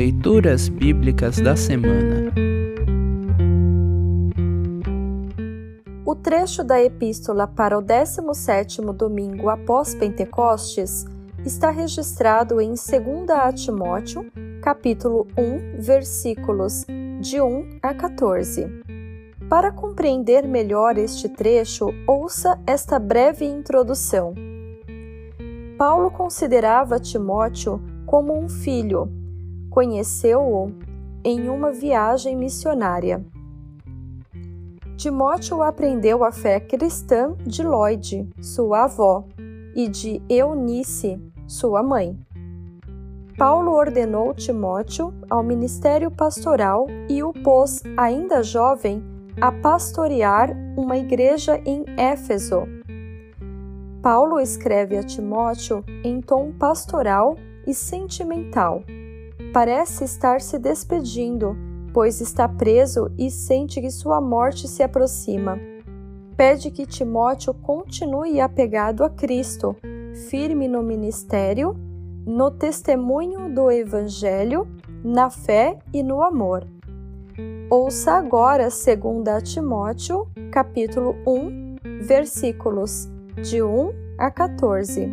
Leituras Bíblicas da Semana. O trecho da epístola para o 17º domingo após Pentecostes está registrado em 2 Timóteo, capítulo 1, versículos de 1 a 14. Para compreender melhor este trecho, ouça esta breve introdução. Paulo considerava Timóteo como um filho. Conheceu-o em uma viagem missionária. Timóteo aprendeu a fé cristã de Lloyd, sua avó, e de Eunice, sua mãe. Paulo ordenou Timóteo ao ministério pastoral e o pôs, ainda jovem, a pastorear uma igreja em Éfeso. Paulo escreve a Timóteo em tom pastoral e sentimental. Parece estar se despedindo, pois está preso e sente que sua morte se aproxima. Pede que Timóteo continue apegado a Cristo, firme no ministério, no testemunho do Evangelho, na fé e no amor. Ouça agora 2 Timóteo, capítulo 1, versículos de 1 a 14.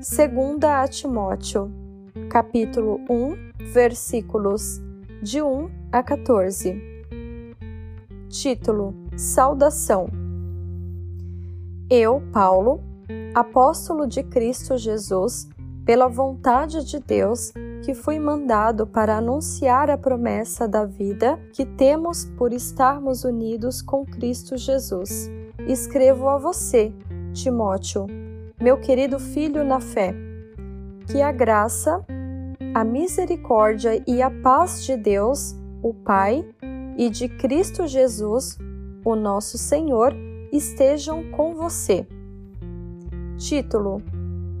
2 Timóteo, capítulo 1, versículos de 1 a 14. Título: Saudação. Eu, Paulo, apóstolo de Cristo Jesus, pela vontade de Deus, que fui mandado para anunciar a promessa da vida que temos por estarmos unidos com Cristo Jesus. Escrevo a você, Timóteo, meu querido filho na fé, que a graça, a misericórdia e a paz de Deus, o Pai, e de Cristo Jesus, o nosso Senhor, estejam com você. Título: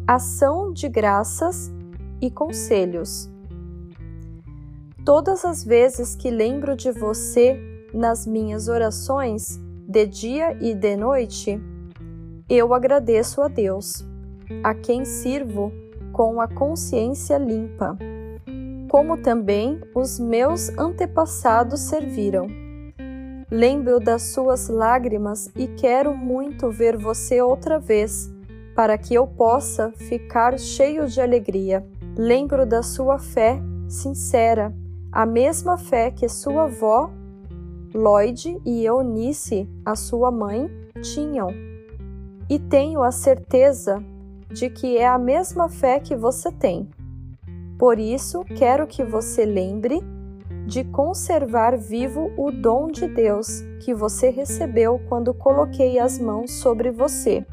Ação de Graças e Conselhos. Todas as vezes que lembro de você nas minhas orações, de dia e de noite, eu agradeço a Deus, a quem sirvo com a consciência limpa, como também os meus antepassados serviram. Lembro das suas lágrimas e quero muito ver você outra vez, para que eu possa ficar cheio de alegria. Lembro da sua fé sincera, a mesma fé que sua avó, Lloyd e Eunice, a sua mãe, tinham e tenho a certeza de que é a mesma fé que você tem. Por isso, quero que você lembre de conservar vivo o dom de Deus que você recebeu quando coloquei as mãos sobre você.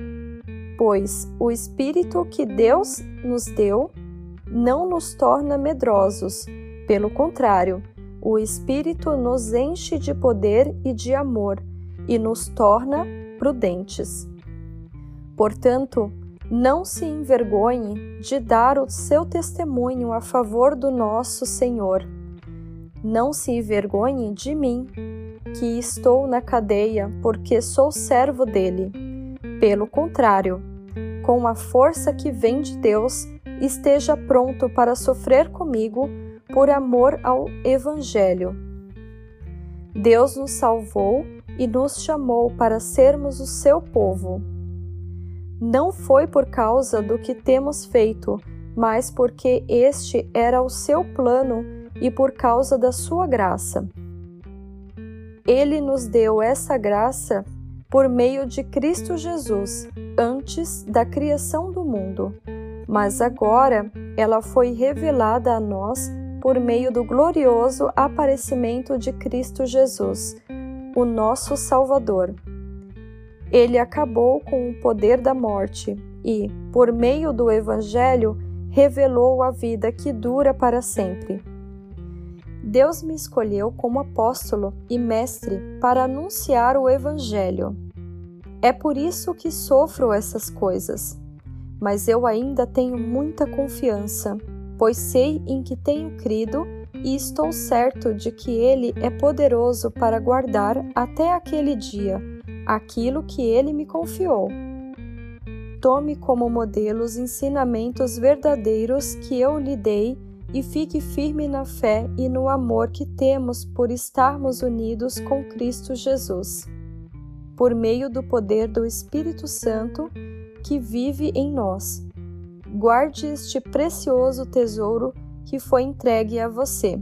Pois o Espírito que Deus nos deu não nos torna medrosos, pelo contrário, o Espírito nos enche de poder e de amor e nos torna prudentes. Portanto, não se envergonhe de dar o seu testemunho a favor do nosso Senhor. Não se envergonhe de mim, que estou na cadeia porque sou servo dele. Pelo contrário, com a força que vem de Deus, esteja pronto para sofrer comigo por amor ao Evangelho. Deus nos salvou e nos chamou para sermos o seu povo não foi por causa do que temos feito, mas porque este era o seu plano e por causa da sua graça. Ele nos deu essa graça por meio de Cristo Jesus, antes da criação do mundo, mas agora ela foi revelada a nós por meio do glorioso aparecimento de Cristo Jesus, o nosso Salvador ele acabou com o poder da morte e, por meio do Evangelho, revelou a vida que dura para sempre. Deus me escolheu como apóstolo e mestre para anunciar o Evangelho. É por isso que sofro essas coisas, mas eu ainda tenho muita confiança, pois sei em que tenho crido e estou certo de que Ele é poderoso para guardar até aquele dia aquilo que ele me confiou. Tome como modelo os ensinamentos verdadeiros que eu lhe dei e fique firme na fé e no amor que temos por estarmos unidos com Cristo Jesus. Por meio do poder do Espírito Santo que vive em nós. Guarde este precioso tesouro que foi entregue a você.